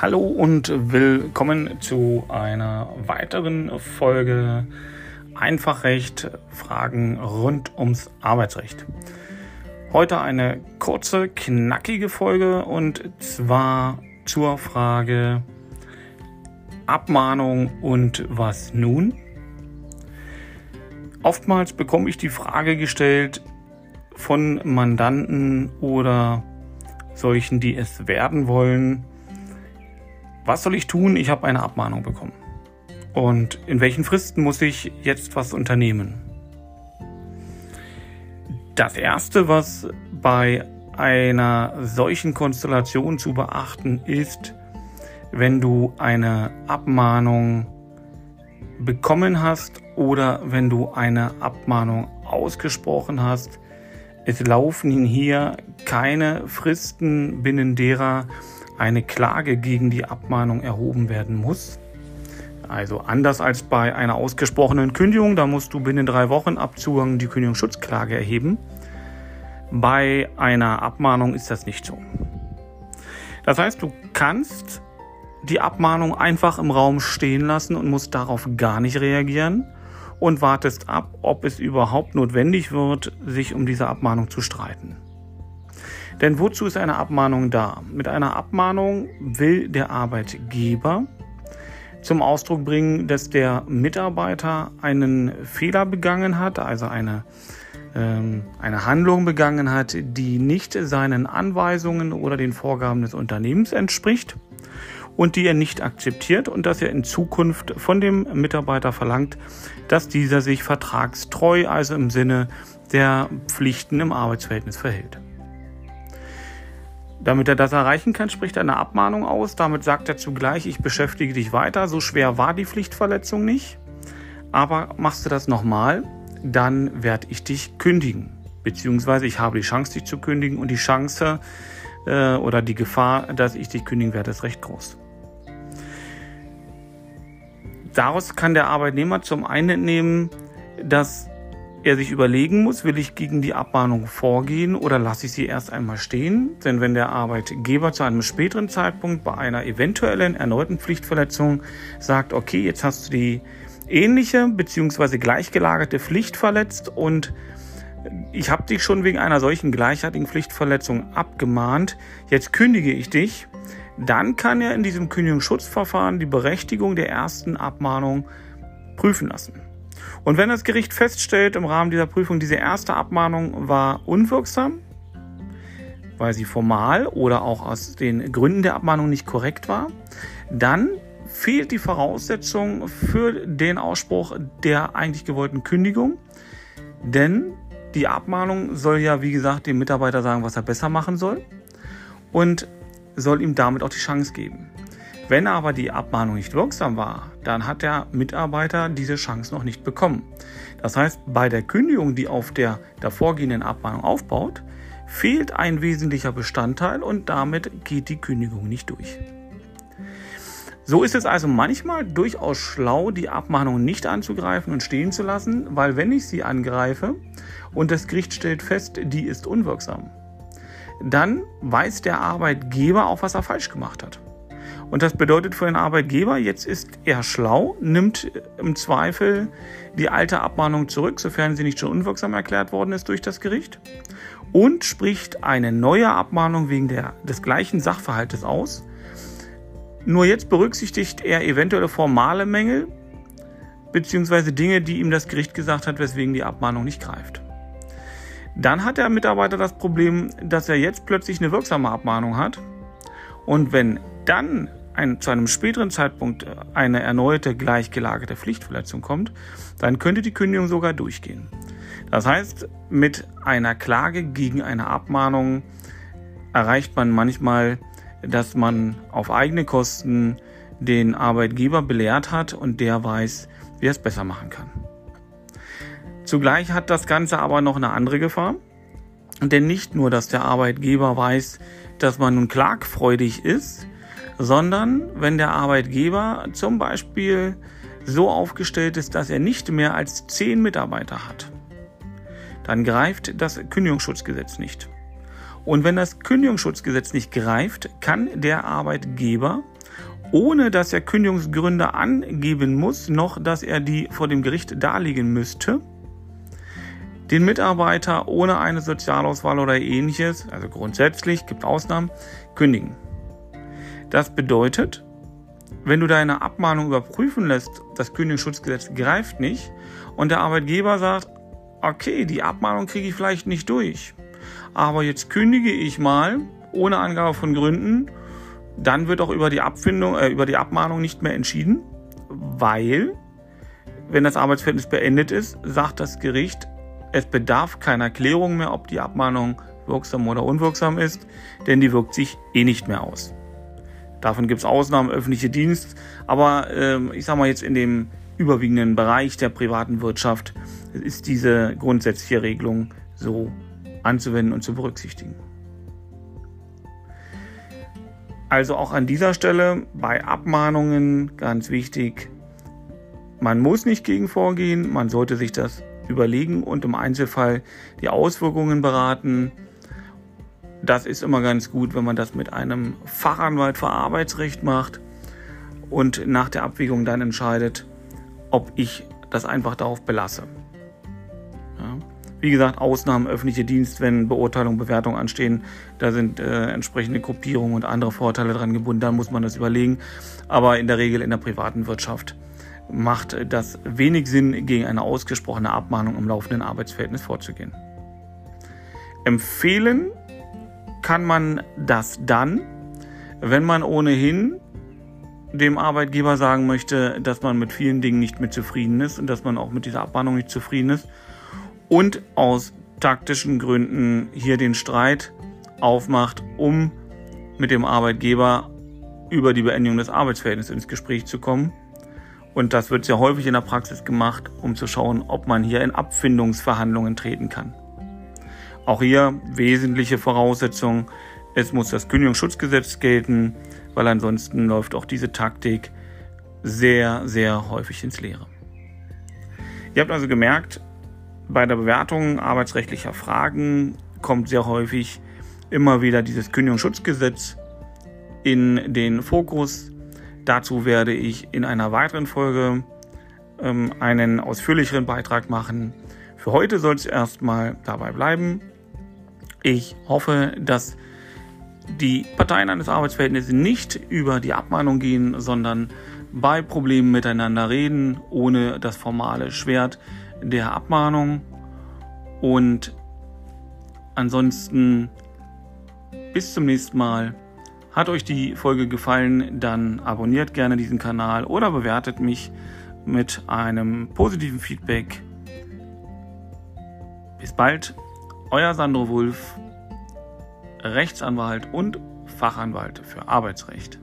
Hallo und willkommen zu einer weiteren Folge Einfachrecht Fragen rund ums Arbeitsrecht. Heute eine kurze, knackige Folge und zwar zur Frage Abmahnung und was nun? Oftmals bekomme ich die Frage gestellt von Mandanten oder solchen, die es werden wollen, was soll ich tun? Ich habe eine Abmahnung bekommen. Und in welchen Fristen muss ich jetzt was unternehmen? Das Erste, was bei einer solchen Konstellation zu beachten ist, wenn du eine Abmahnung bekommen hast oder wenn du eine Abmahnung ausgesprochen hast, es laufen hier keine Fristen, binnen derer eine Klage gegen die Abmahnung erhoben werden muss. Also anders als bei einer ausgesprochenen Kündigung, da musst du binnen drei Wochen ab Zugang die Kündigungsschutzklage erheben. Bei einer Abmahnung ist das nicht so. Das heißt, du kannst die Abmahnung einfach im Raum stehen lassen und musst darauf gar nicht reagieren und wartest ab, ob es überhaupt notwendig wird, sich um diese Abmahnung zu streiten. Denn wozu ist eine Abmahnung da? Mit einer Abmahnung will der Arbeitgeber zum Ausdruck bringen, dass der Mitarbeiter einen Fehler begangen hat, also eine, ähm, eine Handlung begangen hat, die nicht seinen Anweisungen oder den Vorgaben des Unternehmens entspricht und die er nicht akzeptiert und dass er in Zukunft von dem Mitarbeiter verlangt, dass dieser sich vertragstreu, also im Sinne der Pflichten im Arbeitsverhältnis verhält. Damit er das erreichen kann, spricht er eine Abmahnung aus. Damit sagt er zugleich, ich beschäftige dich weiter. So schwer war die Pflichtverletzung nicht. Aber machst du das nochmal, dann werde ich dich kündigen. Beziehungsweise ich habe die Chance, dich zu kündigen und die Chance äh, oder die Gefahr, dass ich dich kündigen werde, ist recht groß. Daraus kann der Arbeitnehmer zum einen entnehmen, dass er sich überlegen muss, will ich gegen die Abmahnung vorgehen oder lasse ich sie erst einmal stehen? Denn wenn der Arbeitgeber zu einem späteren Zeitpunkt bei einer eventuellen erneuten Pflichtverletzung sagt, okay, jetzt hast du die ähnliche bzw. gleichgelagerte Pflicht verletzt und ich habe dich schon wegen einer solchen gleichartigen Pflichtverletzung abgemahnt, jetzt kündige ich dich, dann kann er in diesem Kündigungsschutzverfahren die Berechtigung der ersten Abmahnung prüfen lassen. Und wenn das Gericht feststellt im Rahmen dieser Prüfung, diese erste Abmahnung war unwirksam, weil sie formal oder auch aus den Gründen der Abmahnung nicht korrekt war, dann fehlt die Voraussetzung für den Ausspruch der eigentlich gewollten Kündigung. Denn die Abmahnung soll ja, wie gesagt, dem Mitarbeiter sagen, was er besser machen soll und soll ihm damit auch die Chance geben. Wenn aber die Abmahnung nicht wirksam war, dann hat der Mitarbeiter diese Chance noch nicht bekommen. Das heißt, bei der Kündigung, die auf der davorgehenden Abmahnung aufbaut, fehlt ein wesentlicher Bestandteil und damit geht die Kündigung nicht durch. So ist es also manchmal durchaus schlau, die Abmahnung nicht anzugreifen und stehen zu lassen, weil wenn ich sie angreife und das Gericht stellt fest, die ist unwirksam, dann weiß der Arbeitgeber auch, was er falsch gemacht hat. Und das bedeutet für den Arbeitgeber, jetzt ist er schlau, nimmt im Zweifel die alte Abmahnung zurück, sofern sie nicht schon unwirksam erklärt worden ist durch das Gericht, und spricht eine neue Abmahnung wegen der, des gleichen Sachverhaltes aus. Nur jetzt berücksichtigt er eventuelle formale Mängel beziehungsweise Dinge, die ihm das Gericht gesagt hat, weswegen die Abmahnung nicht greift. Dann hat der Mitarbeiter das Problem, dass er jetzt plötzlich eine wirksame Abmahnung hat. Und wenn dann ein, zu einem späteren Zeitpunkt eine erneute gleichgelagerte Pflichtverletzung kommt, dann könnte die Kündigung sogar durchgehen. Das heißt, mit einer Klage gegen eine Abmahnung erreicht man manchmal, dass man auf eigene Kosten den Arbeitgeber belehrt hat und der weiß, wie er es besser machen kann. Zugleich hat das Ganze aber noch eine andere Gefahr. Denn nicht nur, dass der Arbeitgeber weiß, dass man nun klagfreudig ist, sondern wenn der Arbeitgeber zum Beispiel so aufgestellt ist, dass er nicht mehr als zehn Mitarbeiter hat, dann greift das Kündigungsschutzgesetz nicht. Und wenn das Kündigungsschutzgesetz nicht greift, kann der Arbeitgeber ohne dass er Kündigungsgründe angeben muss, noch dass er die vor dem Gericht darlegen müsste, den Mitarbeiter ohne eine Sozialauswahl oder ähnliches, also grundsätzlich, gibt Ausnahmen, kündigen. Das bedeutet, wenn du deine Abmahnung überprüfen lässt, das Kündigungsschutzgesetz greift nicht und der Arbeitgeber sagt, okay, die Abmahnung kriege ich vielleicht nicht durch, aber jetzt kündige ich mal ohne Angabe von Gründen, dann wird auch über die Abfindung, äh, über die Abmahnung nicht mehr entschieden, weil wenn das Arbeitsverhältnis beendet ist, sagt das Gericht, es bedarf keiner Klärung mehr, ob die Abmahnung wirksam oder unwirksam ist, denn die wirkt sich eh nicht mehr aus. Davon gibt es Ausnahmen, öffentliche Dienst, aber äh, ich sage mal jetzt in dem überwiegenden Bereich der privaten Wirtschaft ist diese grundsätzliche Regelung so anzuwenden und zu berücksichtigen. Also auch an dieser Stelle bei Abmahnungen ganz wichtig, man muss nicht gegen vorgehen, man sollte sich das überlegen und im Einzelfall die Auswirkungen beraten. Das ist immer ganz gut, wenn man das mit einem Fachanwalt für Arbeitsrecht macht und nach der Abwägung dann entscheidet, ob ich das einfach darauf belasse. Ja. Wie gesagt, Ausnahmen öffentliche Dienst, wenn Beurteilung, Bewertung anstehen, da sind äh, entsprechende Gruppierungen und andere Vorteile dran gebunden, dann muss man das überlegen. Aber in der Regel in der privaten Wirtschaft macht das wenig Sinn, gegen eine ausgesprochene Abmahnung im laufenden Arbeitsverhältnis vorzugehen. Empfehlen kann man das dann, wenn man ohnehin dem Arbeitgeber sagen möchte, dass man mit vielen Dingen nicht mit zufrieden ist und dass man auch mit dieser Abmahnung nicht zufrieden ist und aus taktischen Gründen hier den Streit aufmacht, um mit dem Arbeitgeber über die Beendigung des Arbeitsverhältnisses ins Gespräch zu kommen. Und das wird sehr häufig in der Praxis gemacht, um zu schauen, ob man hier in Abfindungsverhandlungen treten kann. Auch hier wesentliche Voraussetzung, es muss das Kündigungsschutzgesetz gelten, weil ansonsten läuft auch diese Taktik sehr, sehr häufig ins Leere. Ihr habt also gemerkt, bei der Bewertung arbeitsrechtlicher Fragen kommt sehr häufig immer wieder dieses Kündigungsschutzgesetz in den Fokus. Dazu werde ich in einer weiteren Folge ähm, einen ausführlicheren Beitrag machen. Für heute soll es erstmal dabei bleiben. Ich hoffe, dass die Parteien eines Arbeitsverhältnisses nicht über die Abmahnung gehen, sondern bei Problemen miteinander reden, ohne das formale Schwert der Abmahnung. Und ansonsten bis zum nächsten Mal. Hat euch die Folge gefallen, dann abonniert gerne diesen Kanal oder bewertet mich mit einem positiven Feedback. Bis bald. Euer Sandro Wulf, Rechtsanwalt und Fachanwalt für Arbeitsrecht.